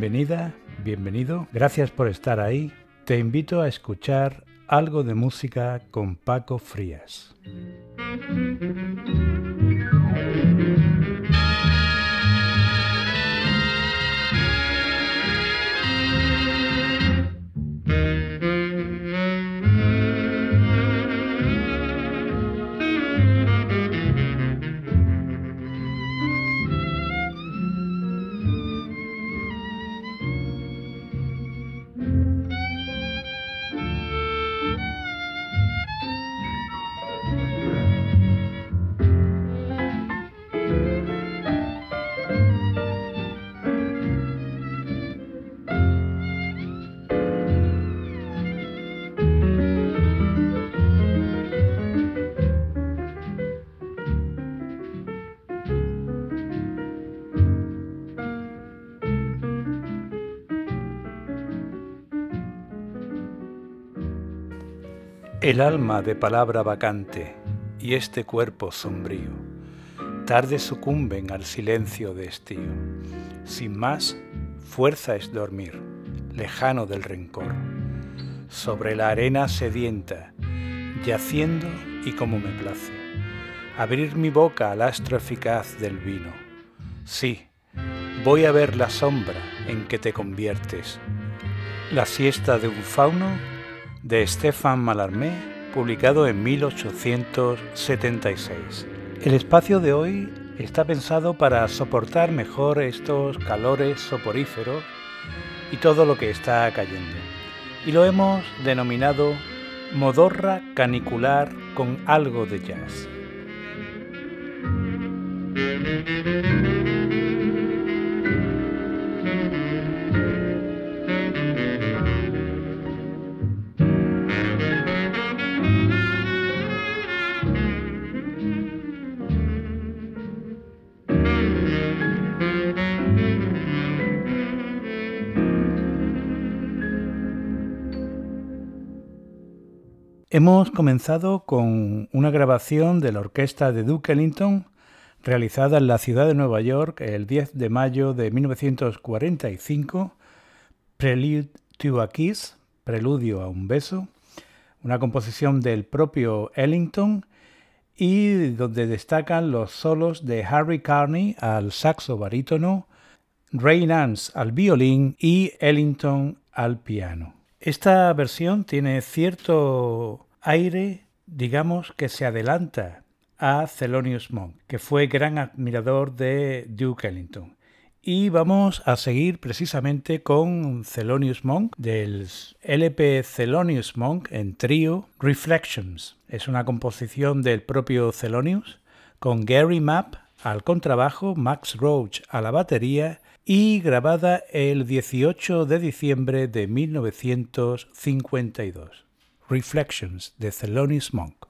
Bienvenida, bienvenido. Gracias por estar ahí. Te invito a escuchar algo de música con Paco Frías. El alma de palabra vacante y este cuerpo sombrío, tarde sucumben al silencio de estío. Sin más, fuerza es dormir, lejano del rencor, sobre la arena sedienta, yaciendo y como me place, abrir mi boca al astro eficaz del vino. Sí, voy a ver la sombra en que te conviertes, la siesta de un fauno de Stéphane Mallarmé, publicado en 1876. El espacio de hoy está pensado para soportar mejor estos calores soporíferos y todo lo que está cayendo. Y lo hemos denominado modorra canicular con algo de jazz. Hemos comenzado con una grabación de la orquesta de Duke Ellington realizada en la ciudad de Nueva York el 10 de mayo de 1945, Prelude to a Kiss, Preludio a un beso, una composición del propio Ellington y donde destacan los solos de Harry Carney al saxo barítono, Ray Nance al violín y Ellington al piano. Esta versión tiene cierto aire, digamos, que se adelanta a Thelonious Monk, que fue gran admirador de Duke Ellington. Y vamos a seguir precisamente con Thelonious Monk del LP Thelonious Monk en trío Reflections. Es una composición del propio Thelonious con Gary Mapp al contrabajo, Max Roach a la batería y grabada el 18 de diciembre de 1952. Reflections de Thelonious Monk.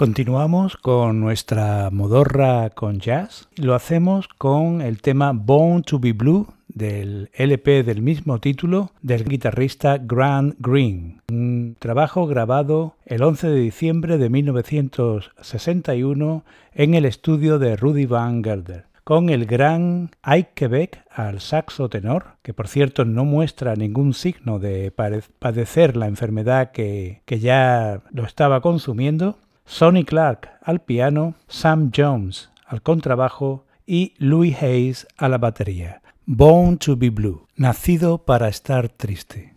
Continuamos con nuestra modorra con jazz. Lo hacemos con el tema Born to be Blue del LP del mismo título del guitarrista Grant Green. Un trabajo grabado el 11 de diciembre de 1961 en el estudio de Rudy Van Gelder con el gran Ike Quebec al saxo tenor, que por cierto no muestra ningún signo de padecer la enfermedad que, que ya lo estaba consumiendo, Sonny Clark al piano, Sam Jones al contrabajo y Louis Hayes a la batería. Born to be Blue, nacido para estar triste.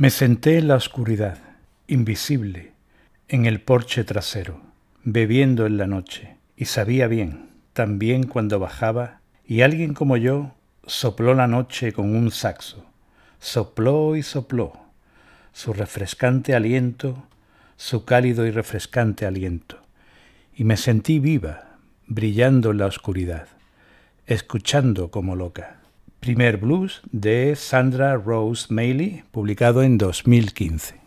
Me senté en la oscuridad, invisible, en el porche trasero, bebiendo en la noche, y sabía bien, también cuando bajaba, y alguien como yo sopló la noche con un saxo, sopló y sopló, su refrescante aliento, su cálido y refrescante aliento, y me sentí viva, brillando en la oscuridad, escuchando como loca. Primer blues de Sandra Rose Mailey, publicado en 2015.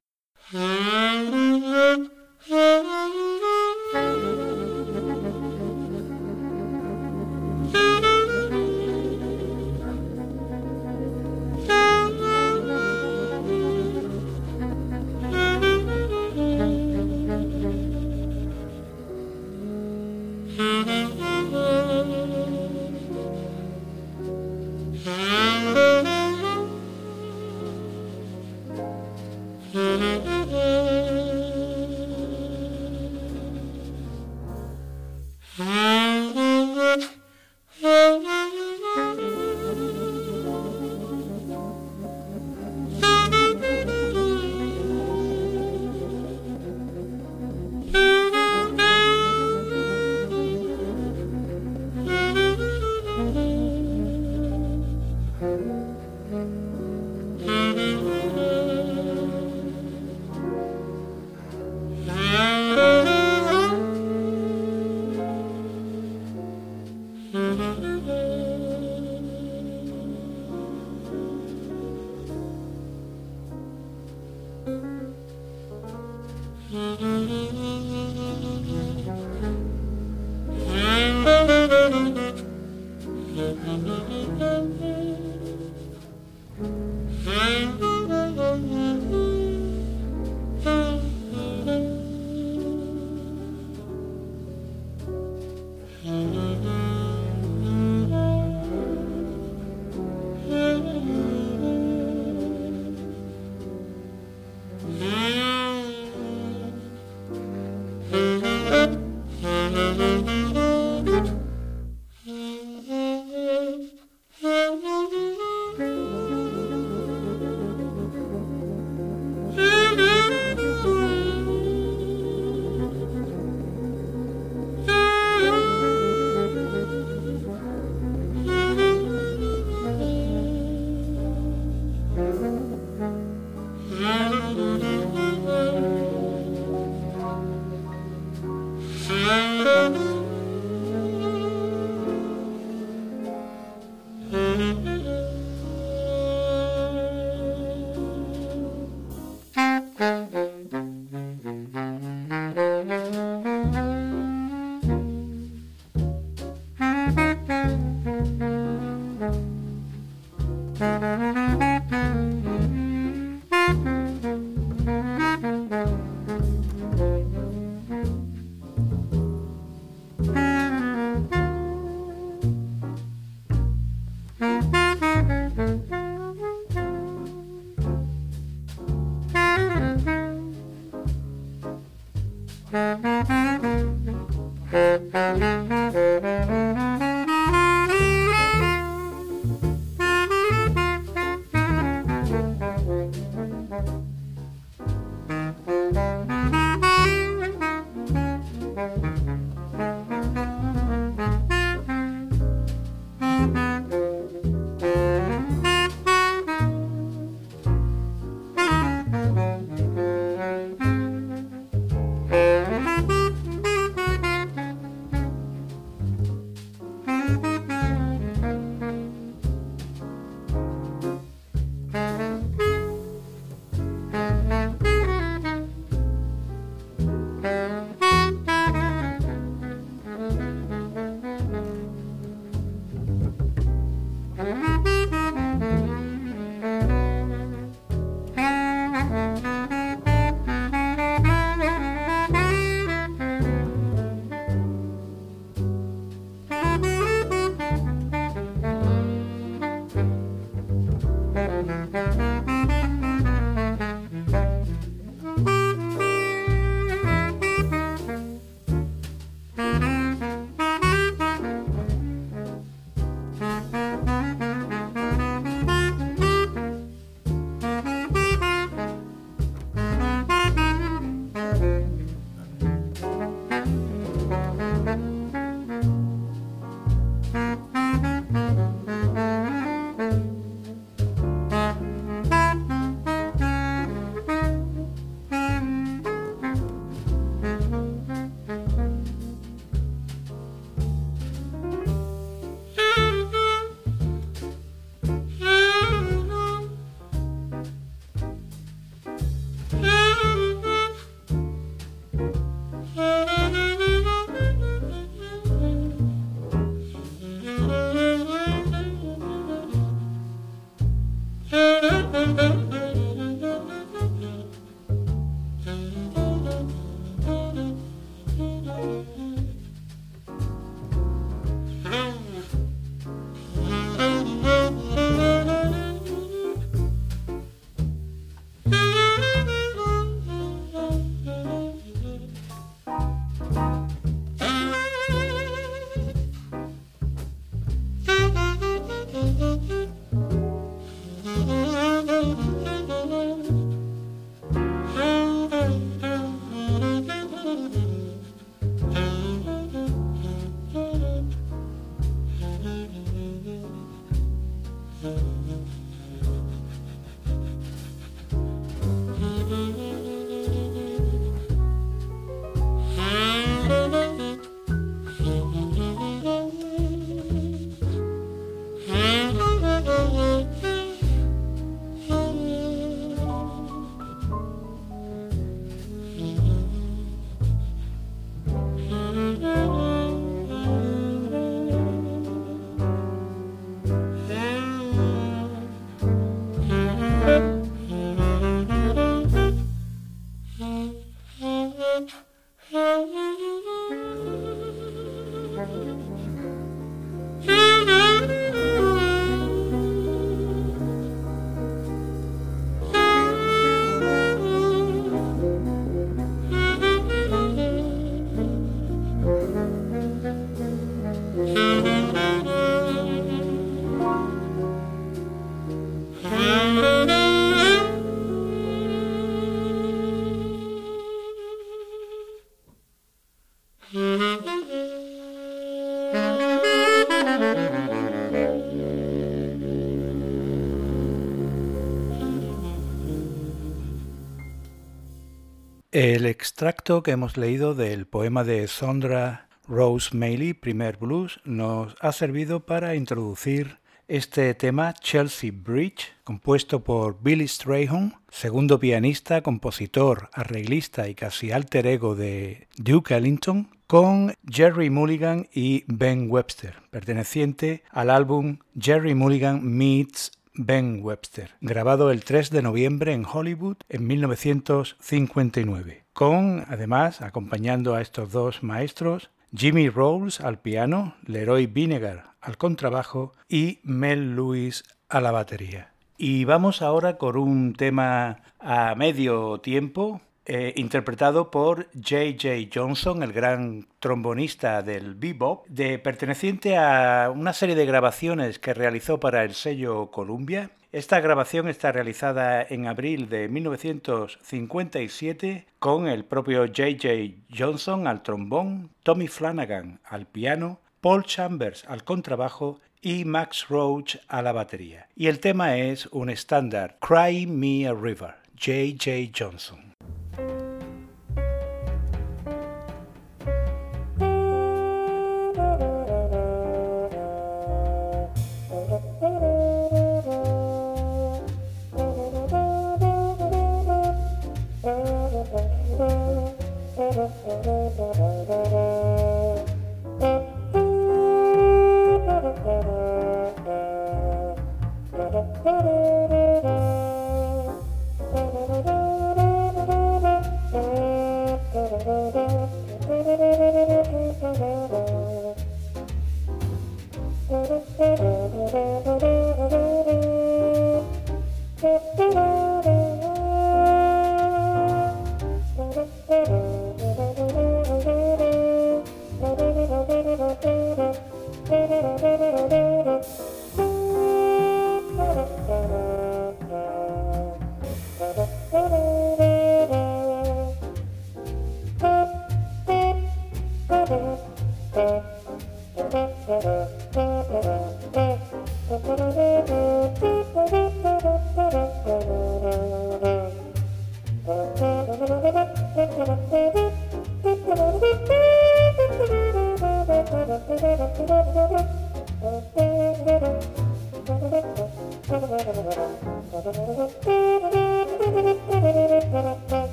Extracto que hemos leído del poema de Sondra Rose Mailey, Primer Blues, nos ha servido para introducir este tema Chelsea Bridge, compuesto por Billy Strayhorn, segundo pianista, compositor, arreglista y casi alter ego de Duke Ellington, con Jerry Mulligan y Ben Webster, perteneciente al álbum Jerry Mulligan Meets Ben Webster, grabado el 3 de noviembre en Hollywood en 1959, con, además, acompañando a estos dos maestros, Jimmy Rolls al piano, Leroy Vinegar al contrabajo y Mel Lewis a la batería. Y vamos ahora con un tema a medio tiempo, eh, interpretado por J.J. Johnson, el gran trombonista del bebop, de, perteneciente a una serie de grabaciones que realizó para el sello Columbia. Esta grabación está realizada en abril de 1957 con el propio J.J. Johnson al trombón, Tommy Flanagan al piano, Paul Chambers al contrabajo y Max Roach a la batería. Y el tema es un estándar, Cry Me a River, J.J. Johnson.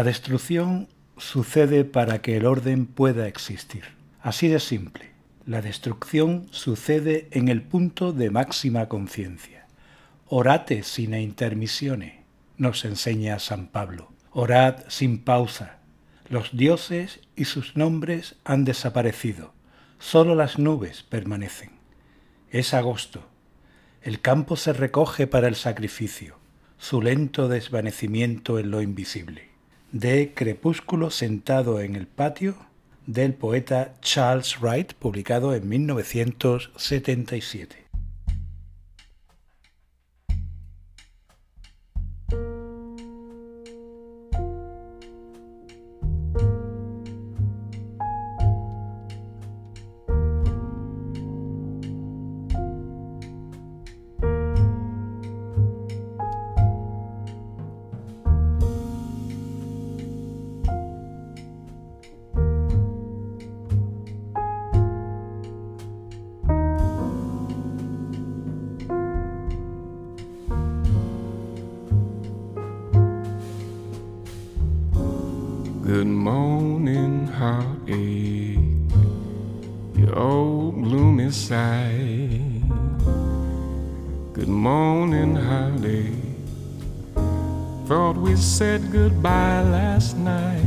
La destrucción sucede para que el orden pueda existir. Así de simple. La destrucción sucede en el punto de máxima conciencia. Orate sin intermisione, nos enseña San Pablo. Orad sin pausa. Los dioses y sus nombres han desaparecido. Solo las nubes permanecen. Es agosto. El campo se recoge para el sacrificio, su lento desvanecimiento en lo invisible de Crepúsculo sentado en el patio del poeta Charles Wright, publicado en 1977. Morning, heartache. Thought we said goodbye last night.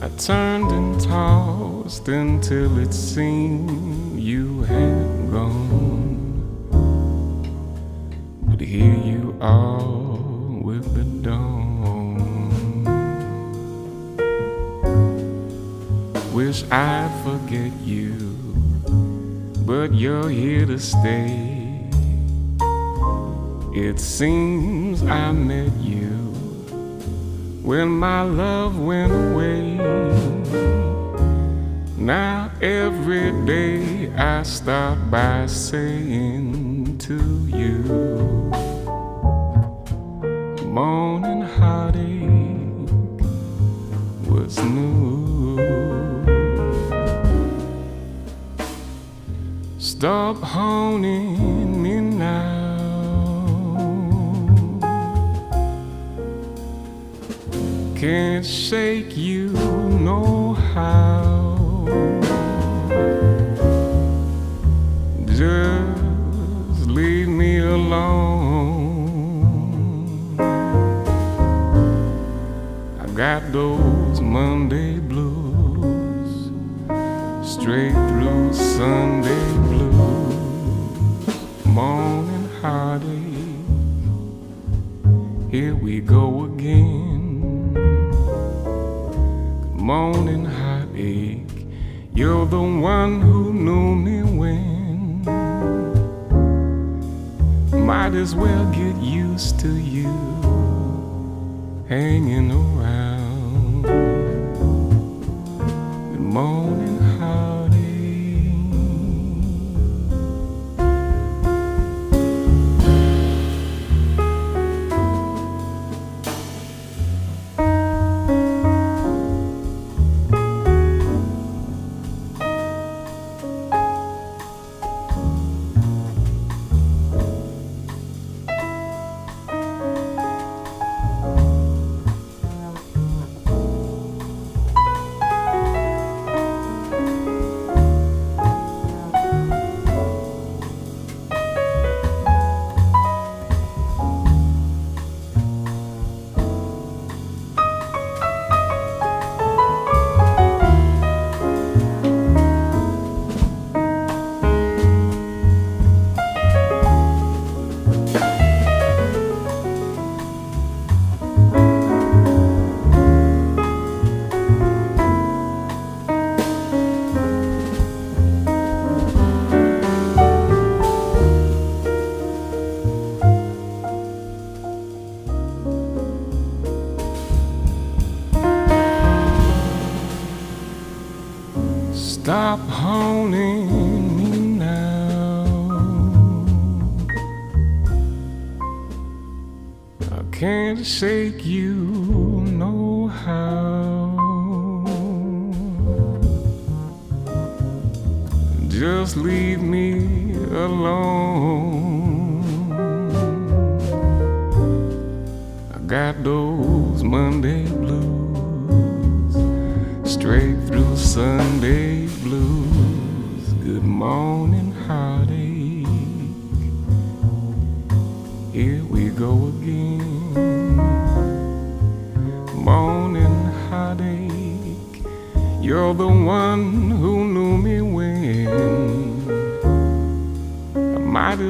I turned and tossed until it seemed you had gone. But here you are with the dawn. Wish I'd forget you, but you're here to stay. It seems I met you when my love went away. Now every day I start by saying to you, Can't shake you no how. Just leave me alone. I got those Monday blues straight through Sunday blues. Morning heartache, here we go again. Morning heartache, you're the one who knew me when. Might as well get used to you hanging around. Good morning,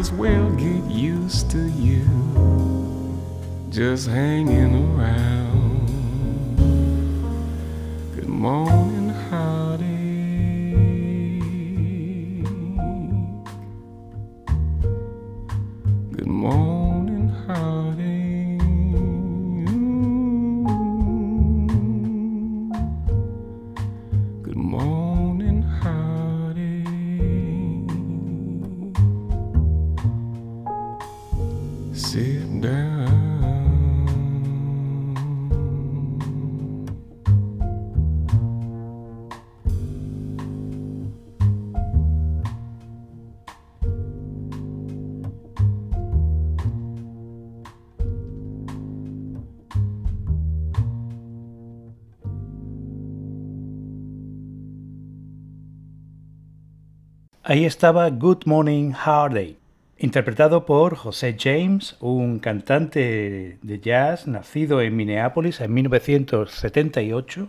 as well get used to you just hanging around. Ahí estaba Good Morning Heartache, interpretado por José James, un cantante de jazz nacido en Minneapolis en 1978,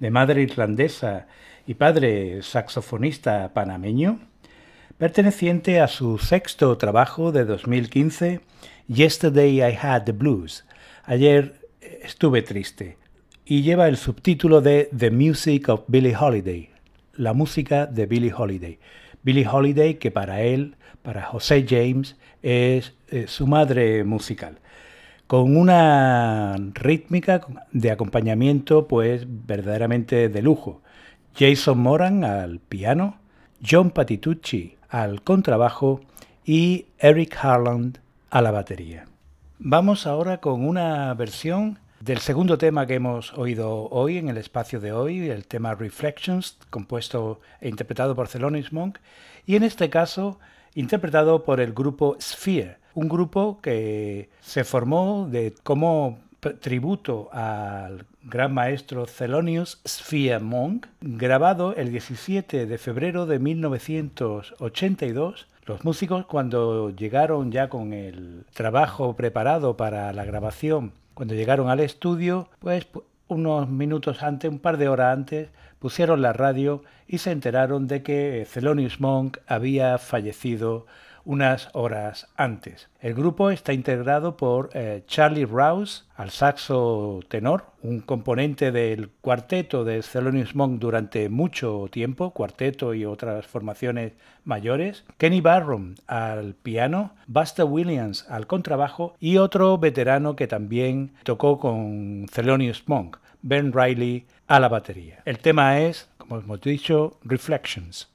de madre irlandesa y padre saxofonista panameño, perteneciente a su sexto trabajo de 2015, Yesterday I Had the Blues. Ayer estuve triste, y lleva el subtítulo de The Music of Billie Holiday, la música de Billie Holiday. Billie Holiday, que para él, para José James, es eh, su madre musical. Con una rítmica de acompañamiento, pues verdaderamente de lujo. Jason Moran al piano, John Patitucci al contrabajo y Eric Harland a la batería. Vamos ahora con una versión del segundo tema que hemos oído hoy en el espacio de hoy, el tema Reflections, compuesto e interpretado por Thelonious Monk, y en este caso interpretado por el grupo Sphere, un grupo que se formó de, como tributo al gran maestro Thelonious Sphere Monk, grabado el 17 de febrero de 1982 los músicos cuando llegaron ya con el trabajo preparado para la grabación cuando llegaron al estudio, pues unos minutos antes, un par de horas antes, pusieron la radio y se enteraron de que Thelonious Monk había fallecido unas horas antes. El grupo está integrado por eh, Charlie Rouse al saxo tenor, un componente del cuarteto de Thelonious Monk durante mucho tiempo, cuarteto y otras formaciones mayores, Kenny Barron al piano, Buster Williams al contrabajo y otro veterano que también tocó con Thelonious Monk, Ben Riley a la batería. El tema es, como hemos dicho, Reflections.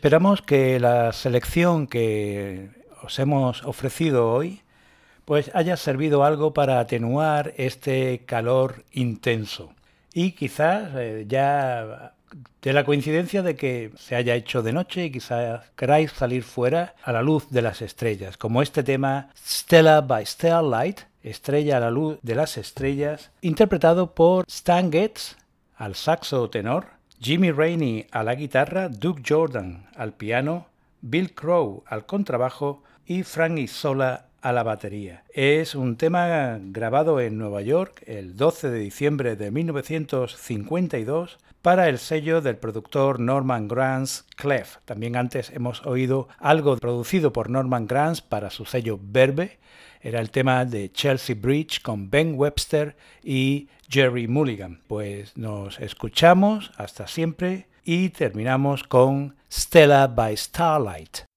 Esperamos que la selección que os hemos ofrecido hoy pues haya servido algo para atenuar este calor intenso. Y quizás eh, ya de la coincidencia de que se haya hecho de noche y quizás queráis salir fuera a la luz de las estrellas, como este tema Stella by Starlight, Estrella a la luz de las estrellas, interpretado por Stan Getz al saxo tenor Jimmy Rainey a la guitarra, Duke Jordan al piano, Bill Crow al contrabajo y Frank Isola a la batería. Es un tema grabado en Nueva York el 12 de diciembre de 1952 para el sello del productor Norman Granz Clef. También antes hemos oído algo producido por Norman Granz para su sello Verbe Era el tema de Chelsea Bridge con Ben Webster y Jerry Mulligan. Pues nos escuchamos, hasta siempre, y terminamos con Stella by Starlight.